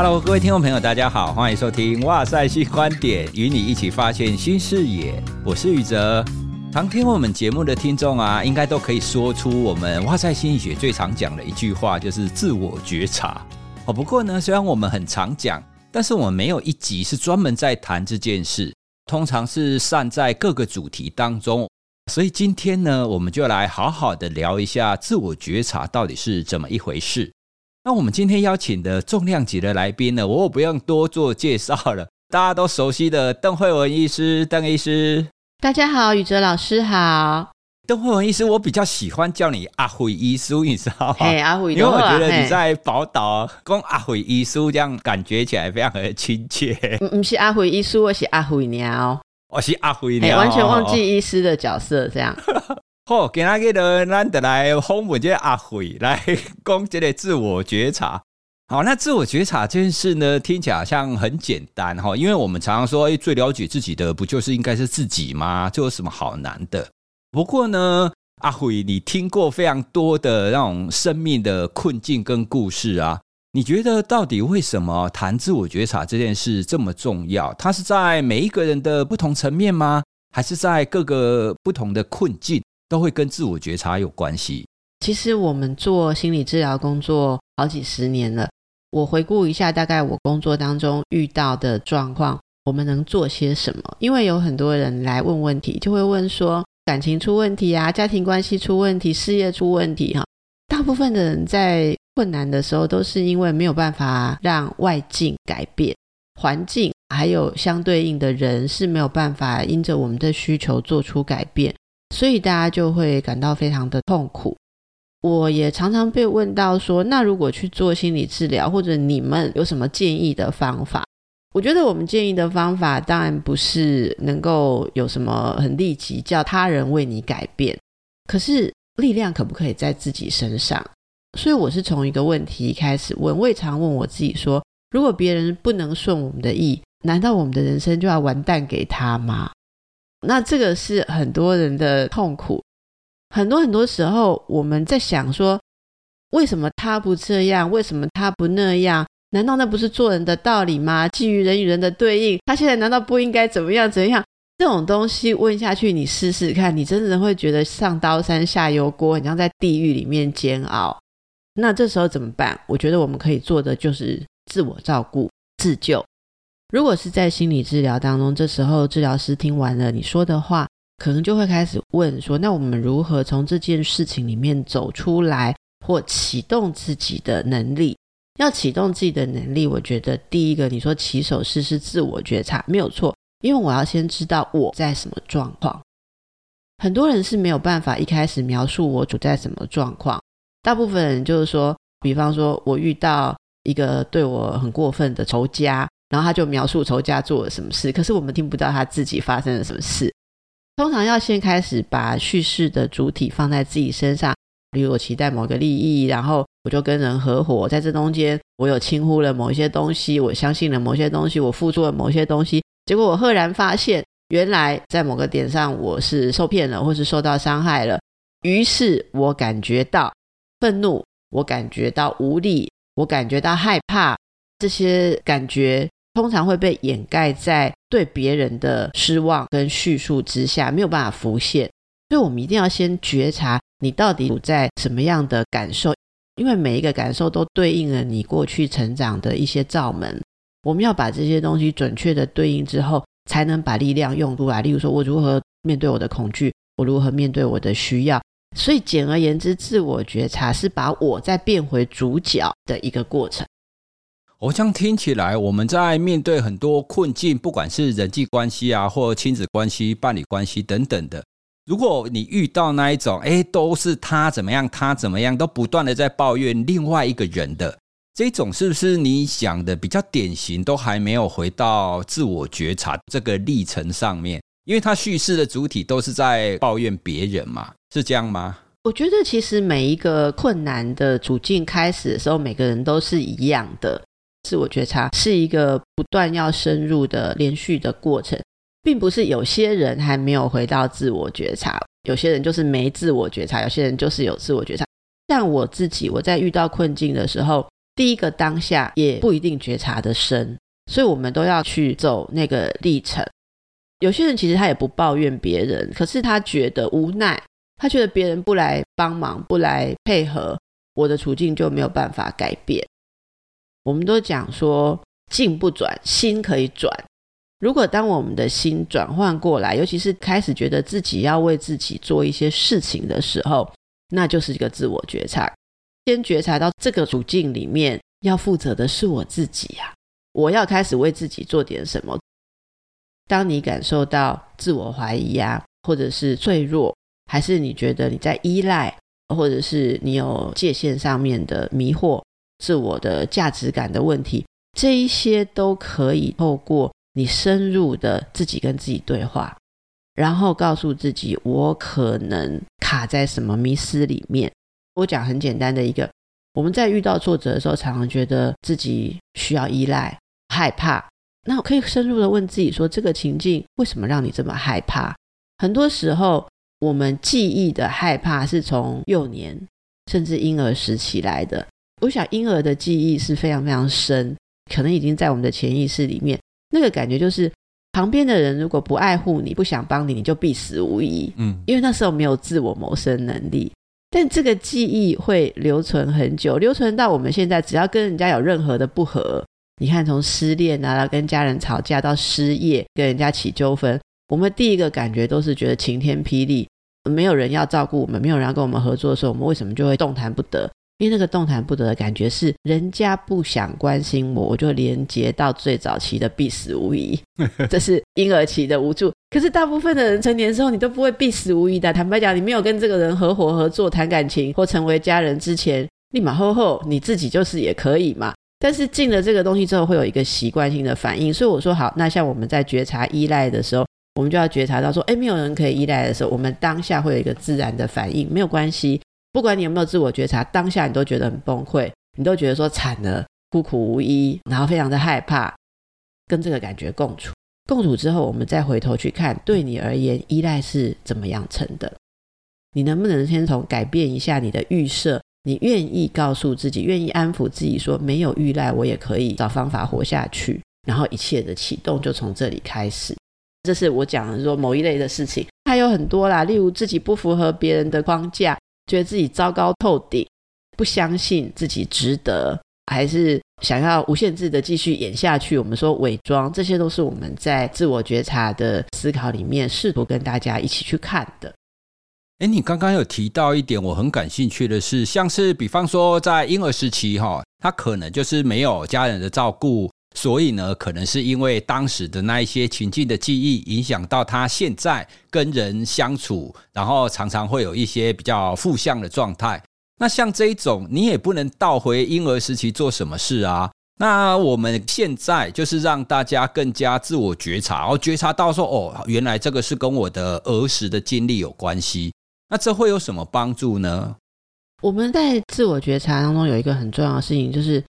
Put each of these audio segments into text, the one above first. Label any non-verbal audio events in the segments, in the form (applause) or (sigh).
Hello，各位听众朋友，大家好，欢迎收听《哇塞新观点》，与你一起发现新视野。我是宇哲。常听我们节目的听众啊，应该都可以说出我们哇塞心理学最常讲的一句话，就是自我觉察。哦，不过呢，虽然我们很常讲，但是我们没有一集是专门在谈这件事，通常是散在各个主题当中。所以今天呢，我们就来好好的聊一下自我觉察到底是怎么一回事。那我们今天邀请的重量级的来宾呢，我不用多做介绍了，(laughs) 大家都熟悉的邓惠文医师，邓医师。大家好，宇哲老师好。邓惠文医师，我比较喜欢叫你阿惠医师，你知道吗？嘿，阿惠，因为我觉得你在宝岛跟阿惠医师，这样感觉起来非常的亲切。不 (laughs) 不是阿惠医师，我是阿惠鸟，我是阿惠鸟，完全忘记医师的角色，这样。(laughs) 好，今天给的咱得来访问这个阿惠来讲这个自我觉察。好，那自我觉察这件事呢，听起来好像很简单哈，因为我们常常说，哎，最了解自己的不就是应该是自己吗？这有什么好难的？不过呢，阿惠，你听过非常多的那种生命的困境跟故事啊，你觉得到底为什么谈自我觉察这件事这么重要？它是在每一个人的不同层面吗？还是在各个不同的困境？都会跟自我觉察有关系。其实我们做心理治疗工作好几十年了，我回顾一下，大概我工作当中遇到的状况，我们能做些什么？因为有很多人来问问题，就会问说感情出问题啊，家庭关系出问题，事业出问题哈。大部分的人在困难的时候，都是因为没有办法让外境改变，环境还有相对应的人是没有办法因着我们的需求做出改变。所以大家就会感到非常的痛苦。我也常常被问到说，那如果去做心理治疗，或者你们有什么建议的方法？我觉得我们建议的方法当然不是能够有什么很立即叫他人为你改变，可是力量可不可以在自己身上？所以我是从一个问题开始问，我也常问我自己说，如果别人不能顺我们的意，难道我们的人生就要完蛋给他吗？那这个是很多人的痛苦，很多很多时候我们在想说，为什么他不这样？为什么他不那样？难道那不是做人的道理吗？基于人与人的对应，他现在难道不应该怎么样怎样？这种东西问下去，你试试看，你真的会觉得上刀山下油锅，你像在地狱里面煎熬。那这时候怎么办？我觉得我们可以做的就是自我照顾、自救。如果是在心理治疗当中，这时候治疗师听完了你说的话，可能就会开始问说：那我们如何从这件事情里面走出来，或启动自己的能力？要启动自己的能力，我觉得第一个你说起手式是自我觉察，没有错，因为我要先知道我在什么状况。很多人是没有办法一开始描述我处在什么状况，大部分人就是说，比方说我遇到一个对我很过分的仇家。然后他就描述仇家做了什么事，可是我们听不到他自己发生了什么事。通常要先开始把叙事的主体放在自己身上，比如我期待某个利益，然后我就跟人合伙，在这中间我有轻忽了某一些东西，我相信了某些东西，我付出了某些东西，结果我赫然发现，原来在某个点上我是受骗了，或是受到伤害了。于是我感觉到愤怒，我感觉到无力，我感觉到害怕，这些感觉。通常会被掩盖在对别人的失望跟叙述之下，没有办法浮现。所以，我们一定要先觉察你到底处在什么样的感受，因为每一个感受都对应了你过去成长的一些罩门。我们要把这些东西准确的对应之后，才能把力量用出来。例如说，我如何面对我的恐惧，我如何面对我的需要。所以，简而言之，自我觉察是把我再变回主角的一个过程。我这样听起来，我们在面对很多困境，不管是人际关系啊，或亲子关系、伴侣关系等等的。如果你遇到那一种，哎，都是他怎么样，他怎么样，都不断的在抱怨另外一个人的这种，是不是你想的比较典型？都还没有回到自我觉察这个历程上面，因为他叙事的主体都是在抱怨别人嘛，是这样吗？我觉得其实每一个困难的处境开始的时候，每个人都是一样的。自我觉察是一个不断要深入的连续的过程，并不是有些人还没有回到自我觉察，有些人就是没自我觉察，有些人就是有自我觉察。像我自己，我在遇到困境的时候，第一个当下也不一定觉察得深，所以我们都要去走那个历程。有些人其实他也不抱怨别人，可是他觉得无奈，他觉得别人不来帮忙、不来配合，我的处境就没有办法改变。我们都讲说，境不转，心可以转。如果当我们的心转换过来，尤其是开始觉得自己要为自己做一些事情的时候，那就是一个自我觉察。先觉察到这个处境里面要负责的是我自己呀，我要开始为自己做点什么。当你感受到自我怀疑呀，或者是脆弱，还是你觉得你在依赖，或者是你有界限上面的迷惑、自我的价值感的问题，这一些都可以透过你深入的自己跟自己对话，然后告诉自己，我可能卡在什么迷思里面。我讲很简单的一个，我们在遇到挫折的时候，常常觉得自己需要依赖、害怕。那我可以深入的问自己说，这个情境为什么让你这么害怕？很多时候，我们记忆的害怕是从幼年甚至婴儿时期来的。我想婴儿的记忆是非常非常深，可能已经在我们的潜意识里面。那个感觉就是，旁边的人如果不爱护你、不想帮你，你就必死无疑。嗯，因为那时候没有自我谋生能力。但这个记忆会留存很久，留存到我们现在，只要跟人家有任何的不和，你看从失恋啊，跟家人吵架到失业，跟人家起纠纷，我们第一个感觉都是觉得晴天霹雳，没有人要照顾我们，没有人要跟我们合作的时候，我们为什么就会动弹不得？因为那个动弹不得的感觉是人家不想关心我，我就连接到最早期的必死无疑，(laughs) 这是婴儿期的无助。可是大部分的人成年之后，你都不会必死无疑的。坦白讲，你没有跟这个人合伙合作谈感情或成为家人之前，立马后后你自己就是也可以嘛。但是进了这个东西之后，会有一个习惯性的反应。所以我说好，那像我们在觉察依赖的时候，我们就要觉察到说，哎，没有人可以依赖的时候，我们当下会有一个自然的反应，没有关系。不管你有没有自我觉察，当下你都觉得很崩溃，你都觉得说惨了，孤苦无依，然后非常的害怕，跟这个感觉共处。共处之后，我们再回头去看，对你而言，依赖是怎么样成的？你能不能先从改变一下你的预设？你愿意告诉自己，愿意安抚自己，说没有依赖，我也可以找方法活下去。然后一切的启动就从这里开始。这是我讲的说某一类的事情，还有很多啦，例如自己不符合别人的框架。觉得自己糟糕透顶，不相信自己值得，还是想要无限制的继续演下去？我们说伪装，这些都是我们在自我觉察的思考里面，试图跟大家一起去看的。诶，你刚刚有提到一点，我很感兴趣的是，像是比方说在婴儿时期，哈，他可能就是没有家人的照顾。所以呢，可能是因为当时的那一些情境的记忆，影响到他现在跟人相处，然后常常会有一些比较负向的状态。那像这一种，你也不能倒回婴儿时期做什么事啊。那我们现在就是让大家更加自我觉察，然后觉察到说，哦，原来这个是跟我的儿时的经历有关系。那这会有什么帮助呢？我们在自我觉察当中有一个很重要的事情，就是。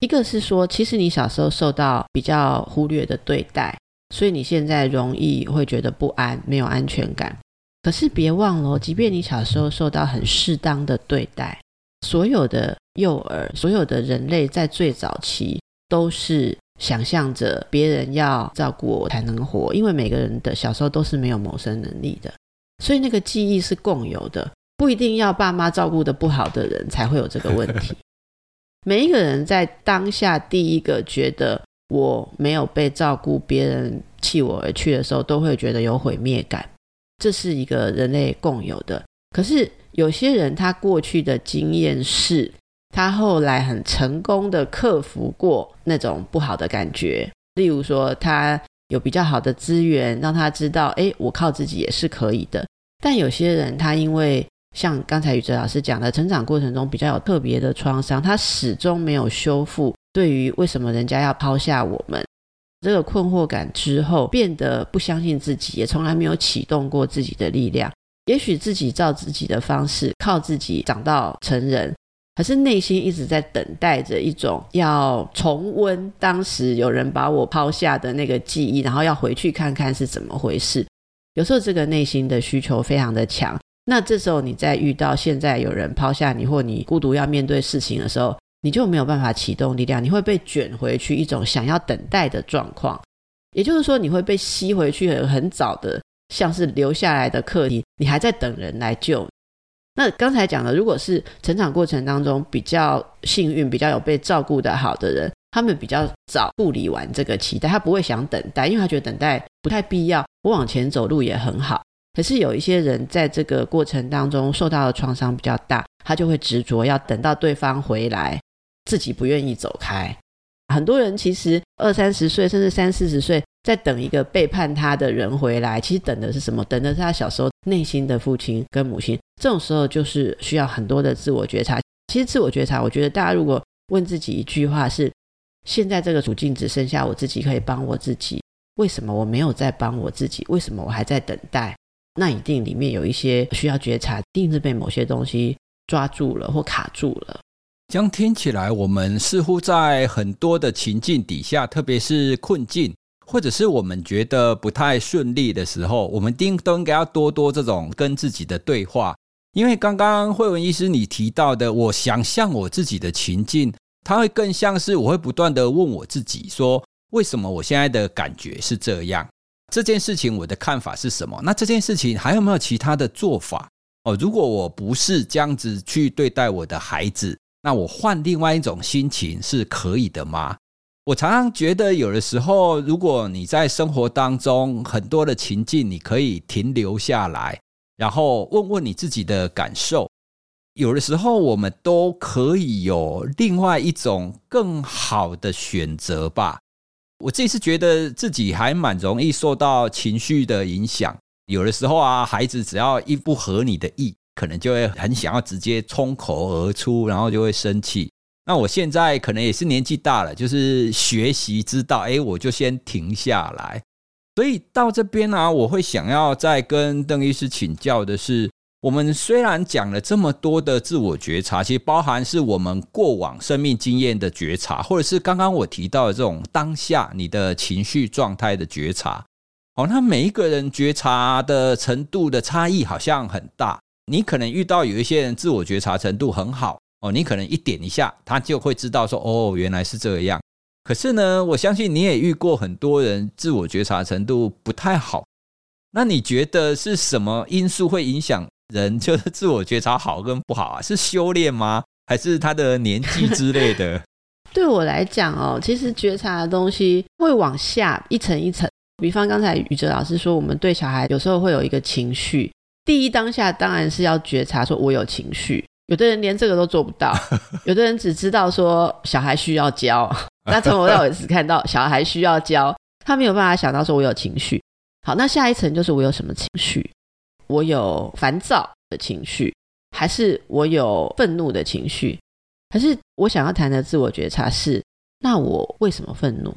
一个是说，其实你小时候受到比较忽略的对待，所以你现在容易会觉得不安，没有安全感。可是别忘了，即便你小时候受到很适当的对待，所有的幼儿，所有的人类在最早期都是想象着别人要照顾我才能活，因为每个人的小时候都是没有谋生能力的，所以那个记忆是共有的，不一定要爸妈照顾得不好的人才会有这个问题。每一个人在当下第一个觉得我没有被照顾，别人弃我而去的时候，都会觉得有毁灭感。这是一个人类共有的。可是有些人他过去的经验是，他后来很成功的克服过那种不好的感觉。例如说，他有比较好的资源，让他知道，诶，我靠自己也是可以的。但有些人他因为像刚才宇哲老师讲的，成长过程中比较有特别的创伤，他始终没有修复。对于为什么人家要抛下我们这个困惑感之后，变得不相信自己，也从来没有启动过自己的力量。也许自己照自己的方式，靠自己长到成人，可是内心一直在等待着一种要重温当时有人把我抛下的那个记忆，然后要回去看看是怎么回事。有时候这个内心的需求非常的强。那这时候，你在遇到现在有人抛下你，或你孤独要面对事情的时候，你就没有办法启动力量，你会被卷回去一种想要等待的状况。也就是说，你会被吸回去很很早的，像是留下来的课题，你还在等人来救。那刚才讲的，如果是成长过程当中比较幸运、比较有被照顾的好的人，他们比较早处理完这个期待，他不会想等待，因为他觉得等待不太必要，我往前走路也很好。可是有一些人在这个过程当中受到的创伤比较大，他就会执着要等到对方回来，自己不愿意走开。很多人其实二三十岁甚至三四十岁，在等一个背叛他的人回来，其实等的是什么？等的是他小时候内心的父亲跟母亲。这种时候就是需要很多的自我觉察。其实自我觉察，我觉得大家如果问自己一句话是：现在这个处境只剩下我自己可以帮我自己，为什么我没有在帮我自己？为什么我还在等待？那一定里面有一些需要觉察，一定是被某些东西抓住了或卡住了。这样听起来，我们似乎在很多的情境底下，特别是困境，或者是我们觉得不太顺利的时候，我们定都应该要多多这种跟自己的对话。因为刚刚惠文医师你提到的，我想象我自己的情境，它会更像是我会不断的问我自己说，为什么我现在的感觉是这样？这件事情我的看法是什么？那这件事情还有没有其他的做法？哦，如果我不是这样子去对待我的孩子，那我换另外一种心情是可以的吗？我常常觉得，有的时候，如果你在生活当中很多的情境，你可以停留下来，然后问问你自己的感受。有的时候，我们都可以有另外一种更好的选择吧。我这次觉得自己还蛮容易受到情绪的影响。有的时候啊，孩子只要一不合你的意。可能就会很想要直接冲口而出，然后就会生气。那我现在可能也是年纪大了，就是学习知道，哎，我就先停下来。所以到这边呢，我会想要再跟邓医师请教的是，我们虽然讲了这么多的自我觉察，其实包含是我们过往生命经验的觉察，或者是刚刚我提到的这种当下你的情绪状态的觉察。哦，那每一个人觉察的程度的差异好像很大。你可能遇到有一些人自我觉察程度很好哦，你可能一点一下，他就会知道说哦，原来是这样。可是呢，我相信你也遇过很多人自我觉察程度不太好。那你觉得是什么因素会影响人 (laughs) 就是自我觉察好跟不好啊？是修炼吗？还是他的年纪之类的？(laughs) 对我来讲哦，其实觉察的东西会往下一层一层。比方刚才宇哲老师说，我们对小孩有时候会有一个情绪。第一当下当然是要觉察，说我有情绪。有的人连这个都做不到，有的人只知道说小孩需要教。那从头到尾只看到小孩需要教，他没有办法想到说我有情绪。好，那下一层就是我有什么情绪？我有烦躁的情绪，还是我有愤怒的情绪？还是我想要谈的自我觉察是：那我为什么愤怒？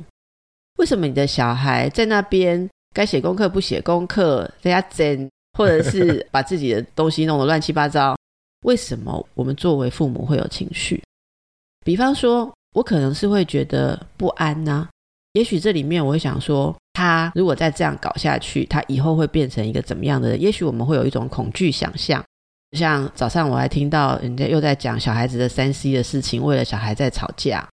为什么你的小孩在那边该写功课不写功课，在家整？或者是把自己的东西弄得乱七八糟，为什么我们作为父母会有情绪？比方说，我可能是会觉得不安呐、也许这里面我会想说，他如果再这样搞下去，他以后会变成一个怎么样的人？也许我们会有一种恐惧想象。像早上我还听到人家又在讲小孩子的三 C 的事情，为了小孩在吵架，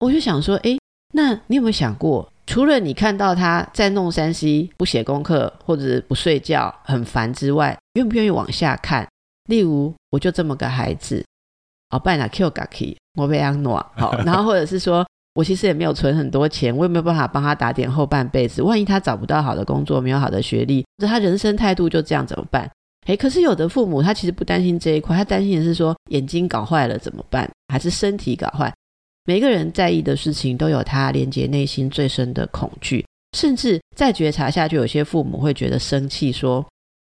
我就想说，诶，那你有没有想过？除了你看到他在弄三 C 不写功课或者不睡觉很烦之外，愿不愿意往下看？例如，我就这么个孩子，哦，拜哪 Q 嘎 K，我被安诺好，(laughs) 然后或者是说我其实也没有存很多钱，我也没有办法帮他打点后半辈子。万一他找不到好的工作，没有好的学历，或者他人生态度就这样怎么办？诶，可是有的父母他其实不担心这一块，他担心的是说眼睛搞坏了怎么办，还是身体搞坏？每个人在意的事情都有他连接内心最深的恐惧，甚至再觉察下去，有些父母会觉得生气，说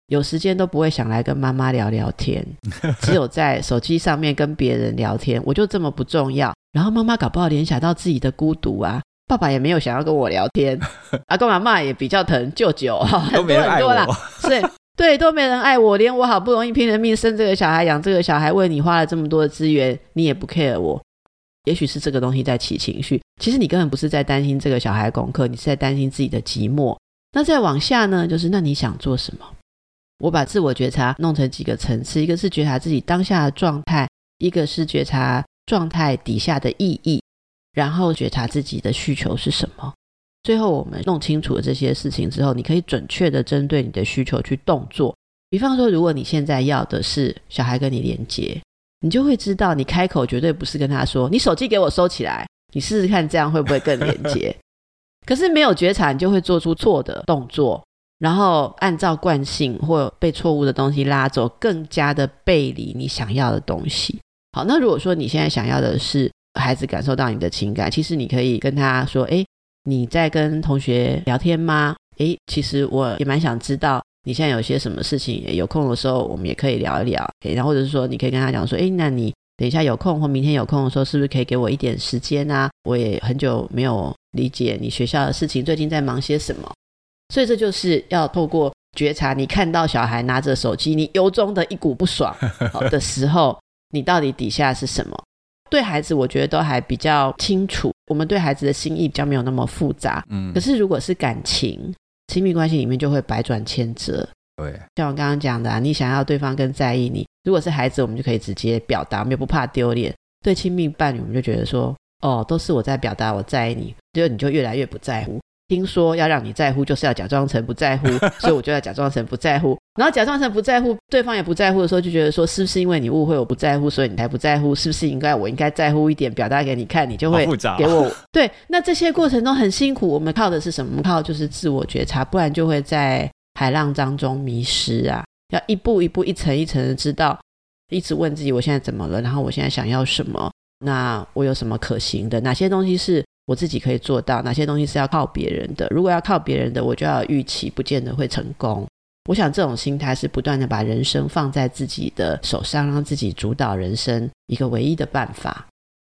有时间都不会想来跟妈妈聊聊天，(laughs) 只有在手机上面跟别人聊天。我就这么不重要，然后妈妈搞不好联想到自己的孤独啊，爸爸也没有想要跟我聊天，(laughs) 阿公阿妈也比较疼舅舅，(laughs) 很多很多啦，是，对，都没人爱我，连我好不容易拼了命生这个小孩，养这个小孩，为你花了这么多的资源，你也不 care 我。也许是这个东西在起情绪，其实你根本不是在担心这个小孩功课，你是在担心自己的寂寞。那再往下呢，就是那你想做什么？我把自我觉察弄成几个层次，一个是觉察自己当下的状态，一个是觉察状态底下的意义，然后觉察自己的需求是什么。最后，我们弄清楚了这些事情之后，你可以准确的针对你的需求去动作。比方说，如果你现在要的是小孩跟你连接，你就会知道，你开口绝对不是跟他说：“你手机给我收起来。”你试试看，这样会不会更连接？(laughs) 可是没有觉察，你就会做出错的动作，然后按照惯性或被错误的东西拉走，更加的背离你想要的东西。好，那如果说你现在想要的是孩子感受到你的情感，其实你可以跟他说：“哎，你在跟同学聊天吗？哎，其实我也蛮想知道你现在有些什么事情，有空的时候我们也可以聊一聊。哎，然后或者是说，你可以跟他讲说：哎，那你等一下有空或明天有空的时候，是不是可以给我一点时间啊？我也很久没有理解你学校的事情，最近在忙些什么？所以这就是要透过觉察，你看到小孩拿着手机，你由衷的一股不爽 (laughs) 的时候。你到底底下是什么？对孩子，我觉得都还比较清楚。我们对孩子的心意比较没有那么复杂。嗯。可是如果是感情、亲密关系里面，就会百转千折。对。像我刚刚讲的啊，你想要对方更在意你。如果是孩子，我们就可以直接表达，我们也不怕丢脸。对亲密伴侣，我们就觉得说，哦，都是我在表达我在意你，结果你就越来越不在乎。听说要让你在乎，就是要假装成不在乎，(laughs) 所以我就要假装成不在乎，然后假装成不在乎，对方也不在乎的时候，就觉得说，是不是因为你误会我不在乎，所以你才不在乎？是不是应该我应该在乎一点，表达给你看，你就会给我？对，那这些过程中很辛苦，我们靠的是什么？靠就是自我觉察，不然就会在海浪当中迷失啊！要一步一步、一层一层的知道，一直问自己我现在怎么了，然后我现在想要什么？那我有什么可行的？哪些东西是？我自己可以做到哪些东西是要靠别人的？如果要靠别人的，我就要预期不见得会成功。我想这种心态是不断的把人生放在自己的手上，让自己主导人生一个唯一的办法。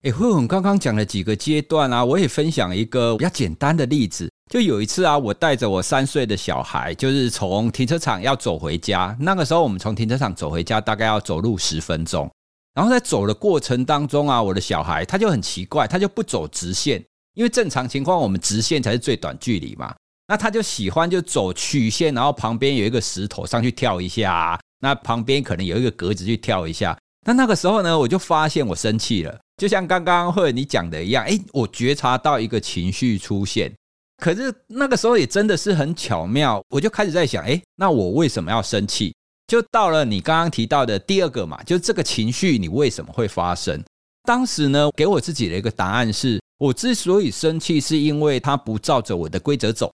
哎，慧文刚刚讲了几个阶段啊，我也分享一个比较简单的例子。就有一次啊，我带着我三岁的小孩，就是从停车场要走回家。那个时候我们从停车场走回家大概要走路十分钟，然后在走的过程当中啊，我的小孩他就很奇怪，他就不走直线。因为正常情况，我们直线才是最短距离嘛。那他就喜欢就走曲线，然后旁边有一个石头上去跳一下，啊那旁边可能有一个格子去跳一下。那那个时候呢，我就发现我生气了，就像刚刚或者你讲的一样，诶，我觉察到一个情绪出现。可是那个时候也真的是很巧妙，我就开始在想，诶，那我为什么要生气？就到了你刚刚提到的第二个嘛，就这个情绪你为什么会发生？当时呢，给我自己的一个答案是。我之所以生气，是因为他不照着我的规则走，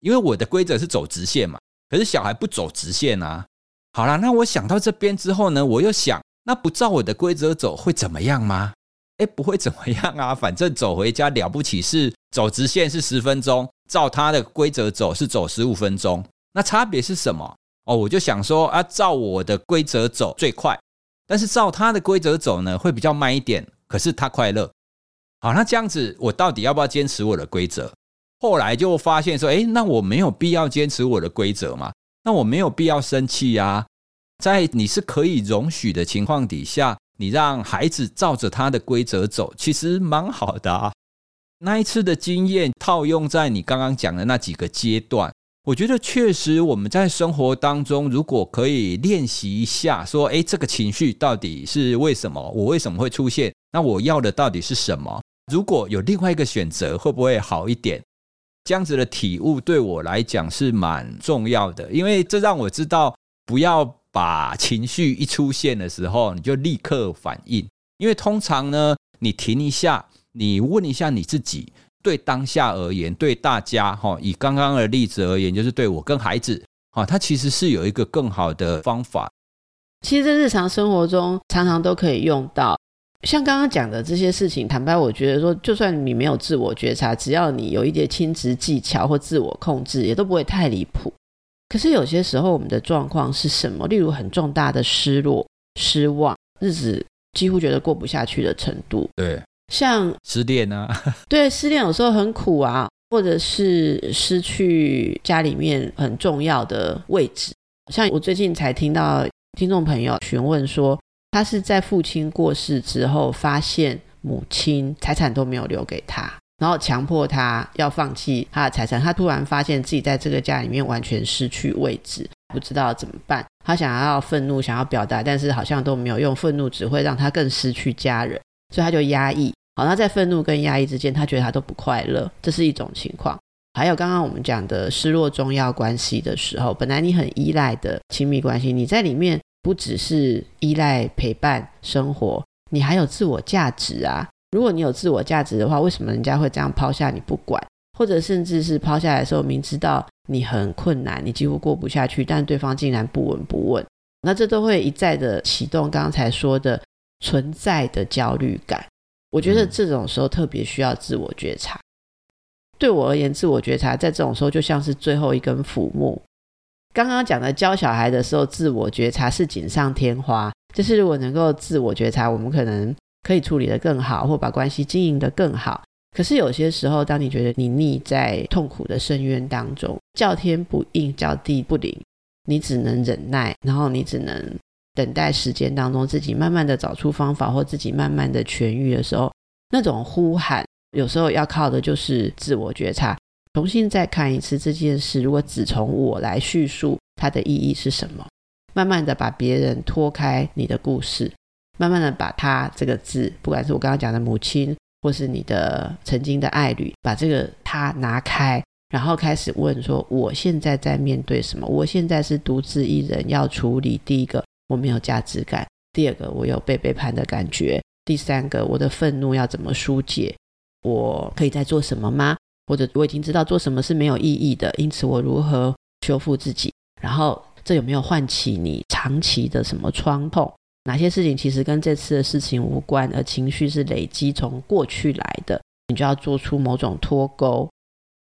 因为我的规则是走直线嘛。可是小孩不走直线啊。好啦，那我想到这边之后呢，我又想，那不照我的规则走会怎么样吗？诶，不会怎么样啊，反正走回家了不起是走直线是十分钟，照他的规则走是走十五分钟。那差别是什么？哦，我就想说啊，照我的规则走最快，但是照他的规则走呢，会比较慢一点。可是他快乐。好，那这样子，我到底要不要坚持我的规则？后来就发现说，诶，那我没有必要坚持我的规则嘛？那我没有必要生气呀。在你是可以容许的情况底下，你让孩子照着他的规则走，其实蛮好的啊。那一次的经验套用在你刚刚讲的那几个阶段，我觉得确实我们在生活当中，如果可以练习一下，说，诶，这个情绪到底是为什么？我为什么会出现？那我要的到底是什么？如果有另外一个选择，会不会好一点？这样子的体悟对我来讲是蛮重要的，因为这让我知道，不要把情绪一出现的时候，你就立刻反应。因为通常呢，你停一下，你问一下你自己，对当下而言，对大家哈，以刚刚的例子而言，就是对我跟孩子，哈，他其实是有一个更好的方法。其实日常生活中常常都可以用到。像刚刚讲的这些事情，坦白我觉得说，就算你没有自我觉察，只要你有一点亲职技巧或自我控制，也都不会太离谱。可是有些时候，我们的状况是什么？例如很重大的失落、失望，日子几乎觉得过不下去的程度。对，像失恋啊，(laughs) 对，失恋有时候很苦啊，或者是失去家里面很重要的位置。像我最近才听到听众朋友询问说。他是在父亲过世之后，发现母亲财产都没有留给他，然后强迫他要放弃他的财产。他突然发现自己在这个家里面完全失去位置，不知道怎么办。他想要愤怒，想要表达，但是好像都没有用。愤怒只会让他更失去家人。所以他就压抑。好，那在愤怒跟压抑之间，他觉得他都不快乐，这是一种情况。还有刚刚我们讲的失落重要关系的时候，本来你很依赖的亲密关系，你在里面不只是依赖陪伴生活，你还有自我价值啊。如果你有自我价值的话，为什么人家会这样抛下你不管，或者甚至是抛下来的时候，明知道你很困难，你几乎过不下去，但对方竟然不闻不问，那这都会一再的启动刚才说的存在的焦虑感。我觉得这种时候特别需要自我觉察。对我而言，自我觉察在这种时候就像是最后一根浮木。刚刚讲的教小孩的时候，自我觉察是锦上添花，就是如果能够自我觉察，我们可能可以处理得更好，或把关系经营得更好。可是有些时候，当你觉得你溺在痛苦的深渊当中，叫天不应，叫地不灵，你只能忍耐，然后你只能等待时间当中自己慢慢的找出方法，或自己慢慢的痊愈的时候，那种呼喊。有时候要靠的就是自我觉察，重新再看一次这件事。如果只从我来叙述它的意义是什么，慢慢的把别人拖开你的故事，慢慢的把他这个字，不管是我刚刚讲的母亲，或是你的曾经的爱侣，把这个他拿开，然后开始问说：我现在在面对什么？我现在是独自一人要处理。第一个，我没有价值感；第二个，我有被背叛的感觉；第三个，我的愤怒要怎么疏解？我可以再做什么吗？或者我已经知道做什么是没有意义的，因此我如何修复自己？然后这有没有唤起你长期的什么创痛？哪些事情其实跟这次的事情无关，而情绪是累积从过去来的？你就要做出某种脱钩。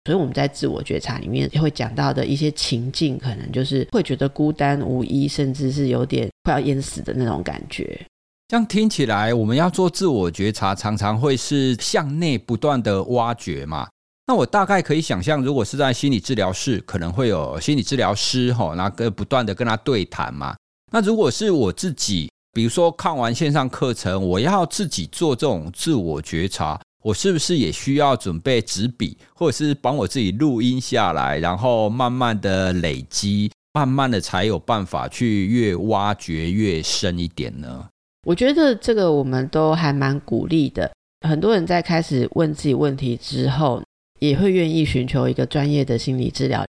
所以我们在自我觉察里面会讲到的一些情境，可能就是会觉得孤单无依，甚至是有点快要淹死的那种感觉。这样听起来，我们要做自我觉察，常常会是向内不断的挖掘嘛。那我大概可以想象，如果是在心理治疗室，可能会有心理治疗师哈，那个不断的跟他对谈嘛。那如果是我自己，比如说看完线上课程，我要自己做这种自我觉察，我是不是也需要准备纸笔，或者是帮我自己录音下来，然后慢慢的累积，慢慢的才有办法去越挖掘越深一点呢？我觉得这个我们都还蛮鼓励的。很多人在开始问自己问题之后，也会愿意寻求一个专业的心理治疗。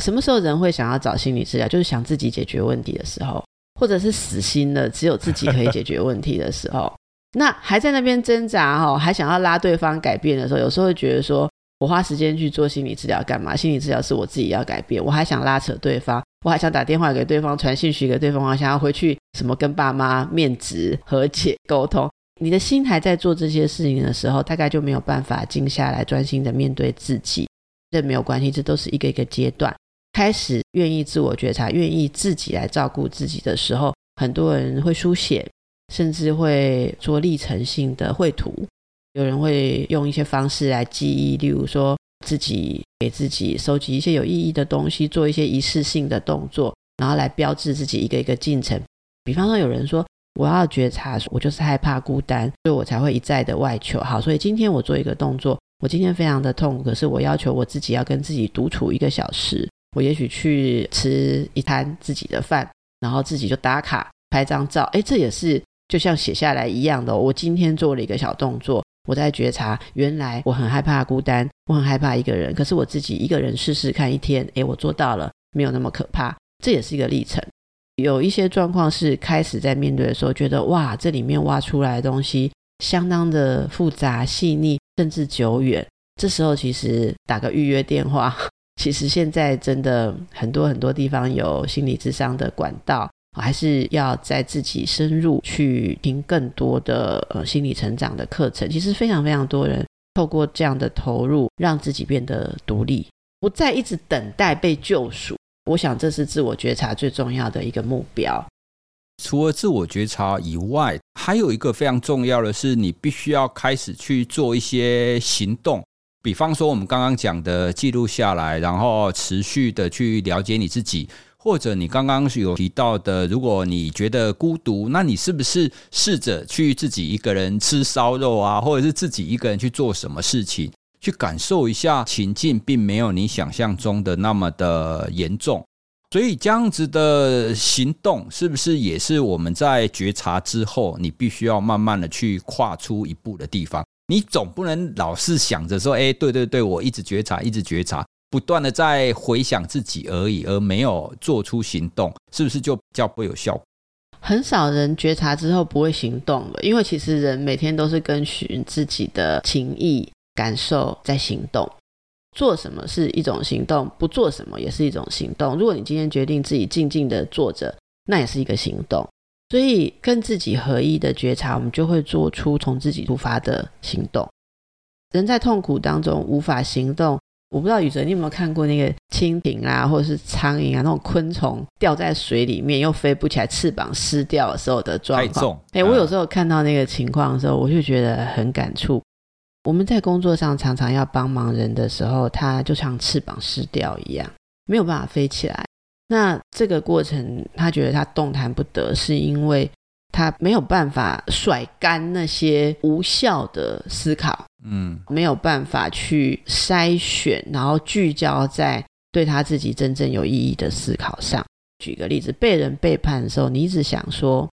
什么时候人会想要找心理治疗？就是想自己解决问题的时候，或者是死心了，只有自己可以解决问题的时候。(laughs) 那还在那边挣扎哈，还想要拉对方改变的时候，有时候会觉得说，我花时间去做心理治疗干嘛？心理治疗是我自己要改变，我还想拉扯对方。我还想打电话给对方，传信息给对方，我想要回去什么跟爸妈面质和解沟通。你的心还在做这些事情的时候，大概就没有办法静下来，专心的面对自己。这没有关系，这都是一个一个阶段。开始愿意自我觉察，愿意自己来照顾自己的时候，很多人会书写，甚至会做历程性的绘图。有人会用一些方式来记忆，例如说。自己给自己收集一些有意义的东西，做一些仪式性的动作，然后来标志自己一个一个进程。比方说，有人说我要觉察，我就是害怕孤单，所以我才会一再的外求。好，所以今天我做一个动作，我今天非常的痛苦，可是我要求我自己要跟自己独处一个小时。我也许去吃一餐自己的饭，然后自己就打卡拍张照。诶，这也是就像写下来一样的。我今天做了一个小动作。我在觉察，原来我很害怕孤单，我很害怕一个人。可是我自己一个人试试看一天，诶，我做到了，没有那么可怕。这也是一个历程。有一些状况是开始在面对的时候，觉得哇，这里面挖出来的东西相当的复杂、细腻，甚至久远。这时候其实打个预约电话，其实现在真的很多很多地方有心理智商的管道。还是要在自己深入去听更多的呃心理成长的课程。其实非常非常多人透过这样的投入，让自己变得独立，不再一直等待被救赎。我想这是自我觉察最重要的一个目标。除了自我觉察以外，还有一个非常重要的是，你必须要开始去做一些行动。比方说，我们刚刚讲的记录下来，然后持续的去了解你自己。或者你刚刚是有提到的，如果你觉得孤独，那你是不是试着去自己一个人吃烧肉啊，或者是自己一个人去做什么事情，去感受一下情境，并没有你想象中的那么的严重。所以这样子的行动，是不是也是我们在觉察之后，你必须要慢慢的去跨出一步的地方？你总不能老是想着说，哎，对对对，我一直觉察，一直觉察，不断的在回想自己而已，而没有做出行动，是不是就比较不有效？很少人觉察之后不会行动的，因为其实人每天都是跟循自己的情意感受在行动。做什么是一种行动，不做什么也是一种行动。如果你今天决定自己静静的坐着，那也是一个行动。所以跟自己合一的觉察，我们就会做出从自己出发的行动。人在痛苦当中无法行动，我不知道宇哲你有没有看过那个蜻蜓啊，或者是苍蝇啊，那种昆虫掉在水里面又飞不起来，翅膀湿掉的时候的状况。太重。哎，我有时候看到那个情况的时候，我就觉得很感触。我们在工作上常常要帮忙人的时候，他就像翅膀失掉一样，没有办法飞起来。那这个过程，他觉得他动弹不得，是因为他没有办法甩干那些无效的思考，嗯，没有办法去筛选，然后聚焦在对他自己真正有意义的思考上。举个例子，被人背叛的时候，你一直想说，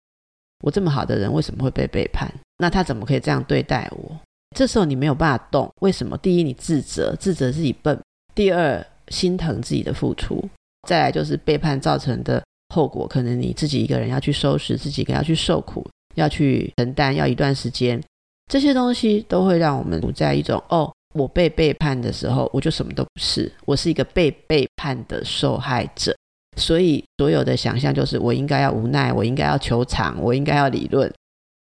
我这么好的人为什么会被背叛？那他怎么可以这样对待我？这时候你没有办法动，为什么？第一，你自责，自责自己笨；第二，心疼自己的付出；再来就是背叛造成的后果，可能你自己一个人要去收拾，自己一个人要去受苦，要去承担，要一段时间。这些东西都会让我们处在一种哦，我被背叛的时候，我就什么都不是，我是一个被背叛的受害者。所以所有的想象就是我应该要无奈，我应该要求偿，我应该要理论。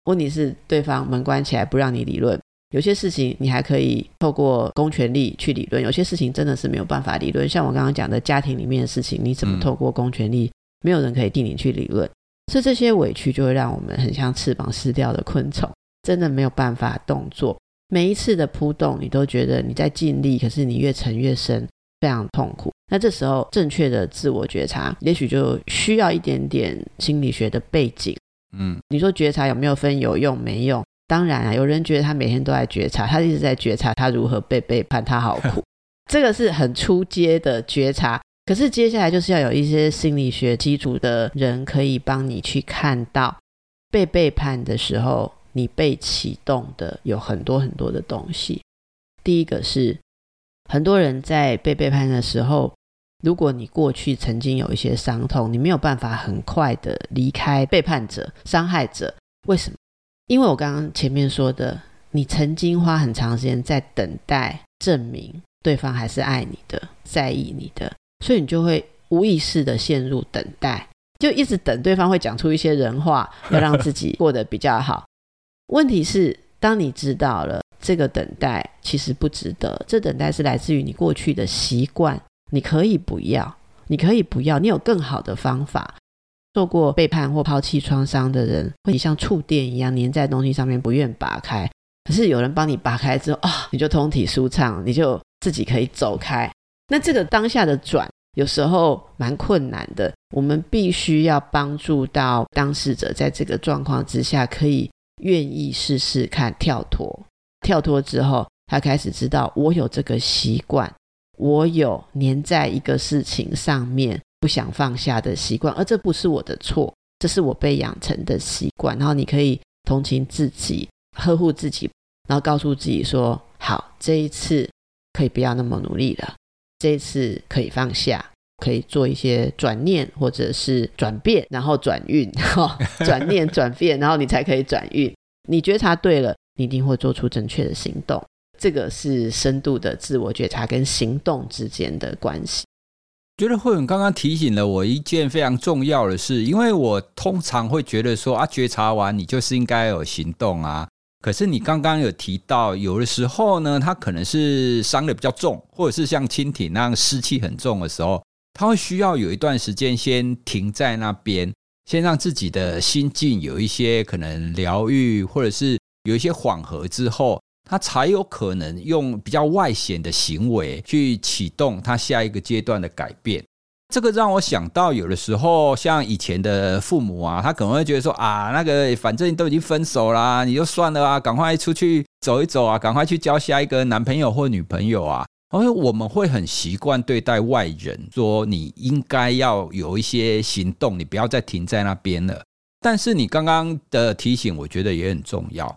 问题是对方门关起来不让你理论。有些事情你还可以透过公权力去理论，有些事情真的是没有办法理论。像我刚刚讲的家庭里面的事情，你怎么透过公权力，没有人可以替你去理论。所以这些委屈就会让我们很像翅膀撕掉的昆虫，真的没有办法动作。每一次的扑动，你都觉得你在尽力，可是你越沉越深，非常痛苦。那这时候正确的自我觉察，也许就需要一点点心理学的背景。嗯，你说觉察有没有分有用没用？当然啊，有人觉得他每天都在觉察，他一直在觉察他如何被背叛，他好苦。(laughs) 这个是很初阶的觉察，可是接下来就是要有一些心理学基础的人可以帮你去看到被背叛的时候，你被启动的有很多很多的东西。第一个是很多人在被背叛的时候，如果你过去曾经有一些伤痛，你没有办法很快的离开背叛者、伤害者，为什么？因为我刚刚前面说的，你曾经花很长时间在等待证明对方还是爱你的、在意你的，所以你就会无意识的陷入等待，就一直等对方会讲出一些人话，要让自己 (laughs) 过得比较好。问题是，当你知道了这个等待其实不值得，这等待是来自于你过去的习惯，你可以不要，你可以不要，你有更好的方法。受过背叛或抛弃创伤的人，会像触电一样粘在东西上面，不愿拔开。可是有人帮你拔开之后啊、你就通体舒畅，你就自己可以走开。那这个当下的转，有时候蛮困难的。我们必须要帮助到当事者，在这个状况之下，可以愿意试试看跳脱。跳脱之后，他开始知道我有这个习惯，我有粘在一个事情上面。不想放下的习惯，而这不是我的错，这是我被养成的习惯。然后你可以同情自己，呵护自己，然后告诉自己说：好，这一次可以不要那么努力了，这一次可以放下，可以做一些转念或者是转变，然后转运，(laughs) 哈，转念 (laughs) 转变，然后你才可以转运。你觉察对了，你一定会做出正确的行动。这个是深度的自我觉察跟行动之间的关系。觉得慧文刚刚提醒了我一件非常重要的事，因为我通常会觉得说啊，觉察完你就是应该有行动啊。可是你刚刚有提到，有的时候呢，他可能是伤得比较重，或者是像蜻蜓那样湿气很重的时候，他会需要有一段时间先停在那边，先让自己的心境有一些可能疗愈，或者是有一些缓和之后。他才有可能用比较外显的行为去启动他下一个阶段的改变。这个让我想到，有的时候像以前的父母啊，他可能会觉得说啊，那个反正都已经分手啦，你就算了啊，赶快出去走一走啊，赶快去交下一个男朋友或女朋友啊。因为我们会很习惯对待外人，说你应该要有一些行动，你不要再停在那边了。但是你刚刚的提醒，我觉得也很重要，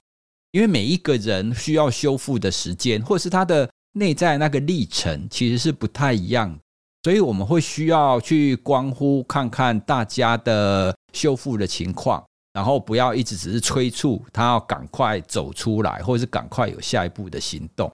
因为每一个人需要修复的时间，或是他的内在那个历程，其实是不太一样，所以我们会需要去关乎看看大家的修复的情况，然后不要一直只是催促他要赶快走出来，或者是赶快有下一步的行动。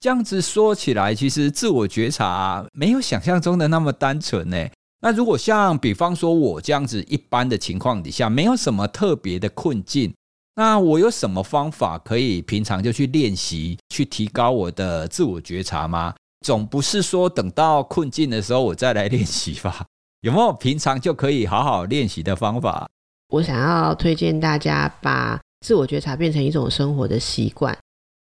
这样子说起来，其实自我觉察没有想象中的那么单纯呢。那如果像比方说我这样子一般的情况底下，没有什么特别的困境，那我有什么方法可以平常就去练习，去提高我的自我觉察吗？总不是说等到困境的时候我再来练习吧？有没有平常就可以好好练习的方法？我想要推荐大家把自我觉察变成一种生活的习惯。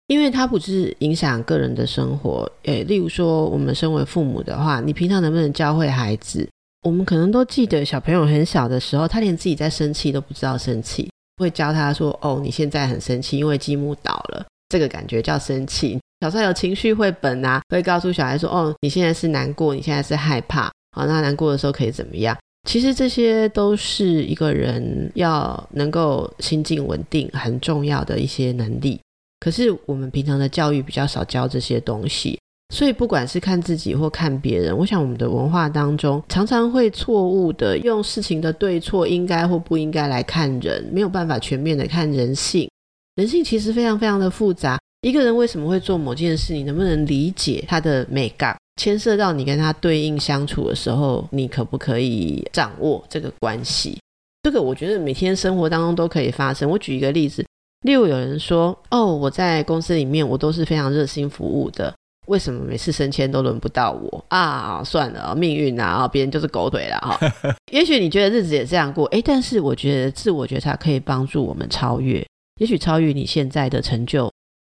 因为它不是影响个人的生活，诶，例如说，我们身为父母的话，你平常能不能教会孩子？我们可能都记得小朋友很小的时候，他连自己在生气都不知道生气，会教他说：“哦，你现在很生气，因为积木倒了，这个感觉叫生气。”小时候有情绪绘本啊，会告诉小孩说：“哦，你现在是难过，你现在是害怕，好，那难过的时候可以怎么样？”其实这些都是一个人要能够心境稳定很重要的一些能力。可是我们平常的教育比较少教这些东西，所以不管是看自己或看别人，我想我们的文化当中常常会错误的用事情的对错、应该或不应该来看人，没有办法全面的看人性。人性其实非常非常的复杂，一个人为什么会做某件事，你能不能理解他的美感，牵涉到你跟他对应相处的时候，你可不可以掌握这个关系？这个我觉得每天生活当中都可以发生。我举一个例子。例如有人说：“哦，我在公司里面，我都是非常热心服务的，为什么每次升迁都轮不到我啊？算了，命运啊，别人就是狗腿了哈。(laughs) 也许你觉得日子也这样过，哎，但是我觉得自我觉察可以帮助我们超越，也许超越你现在的成就。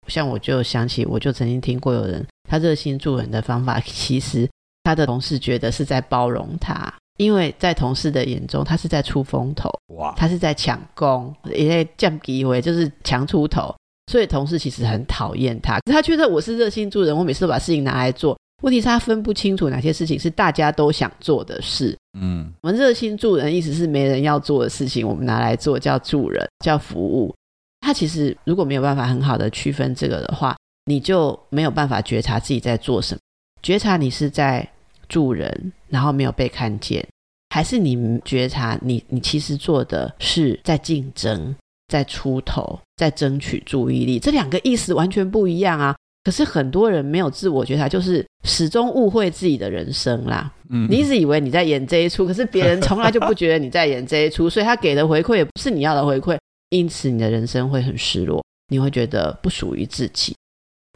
像我就想起，我就曾经听过有人，他热心助人的方法，其实他的同事觉得是在包容他。”因为在同事的眼中，他是在出风头，哇，他是在抢功，也在降机会，就是强出头，所以同事其实很讨厌他。他觉得我是热心助人，我每次都把事情拿来做。问题是，他分不清楚哪些事情是大家都想做的事。嗯，我们热心助人，意思是没人要做的事情，我们拿来做，叫助人，叫服务。他其实如果没有办法很好的区分这个的话，你就没有办法觉察自己在做什么，觉察你是在。助人，然后没有被看见，还是你觉察你你其实做的是在竞争，在出头，在争取注意力，这两个意思完全不一样啊！可是很多人没有自我觉察，就是始终误会自己的人生啦。嗯，你一直以为你在演这一出，可是别人从来就不觉得你在演这一出，所以他给的回馈也不是你要的回馈，因此你的人生会很失落，你会觉得不属于自己。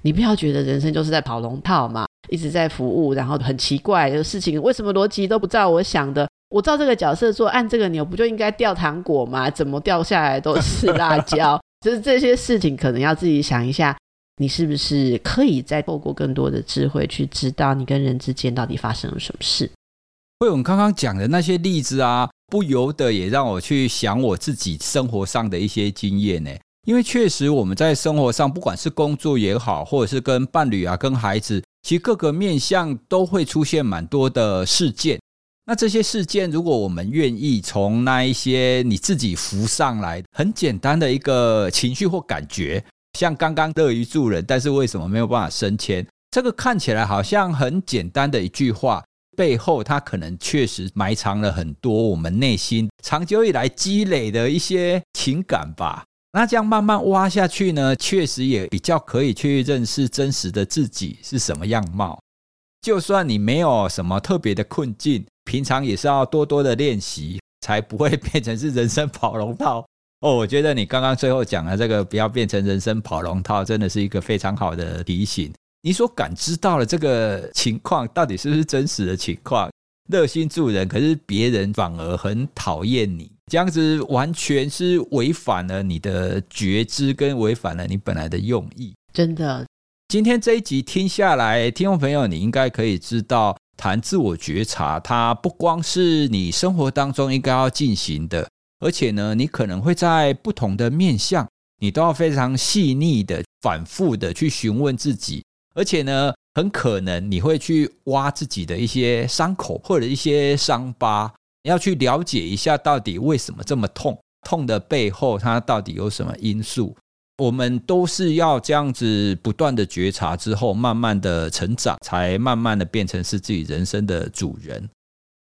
你不要觉得人生就是在跑龙套嘛。一直在服务，然后很奇怪的事情，为什么逻辑都不照我想的？我照这个角色做，按这个钮，不就应该掉糖果吗？怎么掉下来都是辣椒？就 (laughs) 是这些事情，可能要自己想一下，你是不是可以再透过更多的智慧去知道你跟人之间到底发生了什么事？慧文刚刚讲的那些例子啊，不由得也让我去想我自己生活上的一些经验呢。因为确实我们在生活上，不管是工作也好，或者是跟伴侣啊、跟孩子。其实各个面向都会出现蛮多的事件，那这些事件，如果我们愿意从那一些你自己浮上来，很简单的一个情绪或感觉，像刚刚乐于助人，但是为什么没有办法升迁？这个看起来好像很简单的一句话，背后它可能确实埋藏了很多我们内心长久以来积累的一些情感吧。那这样慢慢挖下去呢，确实也比较可以去认识真实的自己是什么样貌。就算你没有什么特别的困境，平常也是要多多的练习，才不会变成是人生跑龙套。哦，我觉得你刚刚最后讲的这个不要变成人生跑龙套，真的是一个非常好的提醒。你所感知到的这个情况，到底是不是真实的情况？热心助人，可是别人反而很讨厌你。这样子完全是违反了你的觉知，跟违反了你本来的用意。真的，今天这一集听下来，听众朋友，你应该可以知道，谈自我觉察，它不光是你生活当中应该要进行的，而且呢，你可能会在不同的面向，你都要非常细腻的、反复的去询问自己，而且呢，很可能你会去挖自己的一些伤口或者一些伤疤，要去了解一下到底为什么这么痛，痛的背后它到底有什么因素。我们都是要这样子不断的觉察之后，慢慢的成长，才慢慢的变成是自己人生的主人。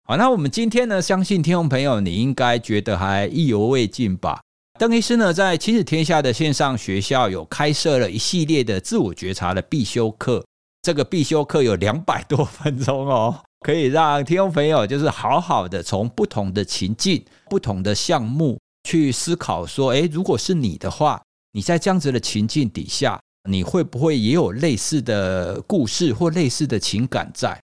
好，那我们今天呢，相信听众朋友你应该觉得还意犹未尽吧？邓医师呢，在亲子天下的线上学校有开设了一系列的自我觉察的必修课，这个必修课有两百多分钟哦，可以让听众朋友就是好好的从不同的情境、不同的项目去思考，说，诶，如果是你的话。你在这样子的情境底下，你会不会也有类似的故事或类似的情感在？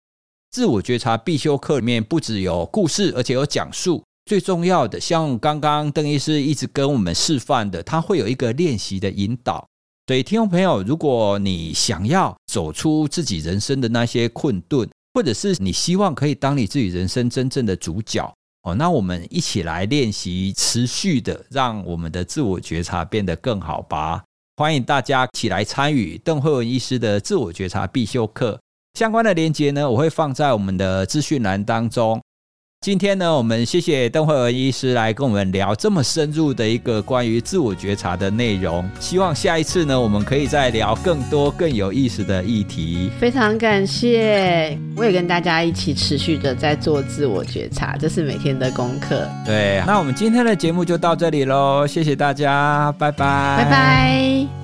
自我觉察必修课里面不只有故事，而且有讲述。最重要的，像刚刚邓医师一直跟我们示范的，他会有一个练习的引导。所以，听众朋友，如果你想要走出自己人生的那些困顿，或者是你希望可以当你自己人生真正的主角。哦，那我们一起来练习，持续的让我们的自我觉察变得更好吧。欢迎大家一起来参与邓慧文医师的自我觉察必修课，相关的链接呢，我会放在我们的资讯栏当中。今天呢，我们谢谢邓惠文医师来跟我们聊这么深入的一个关于自我觉察的内容。希望下一次呢，我们可以再聊更多更有意思的议题。非常感谢，我也跟大家一起持续的在做自我觉察，这是每天的功课。对，那我们今天的节目就到这里喽，谢谢大家，拜拜，拜拜。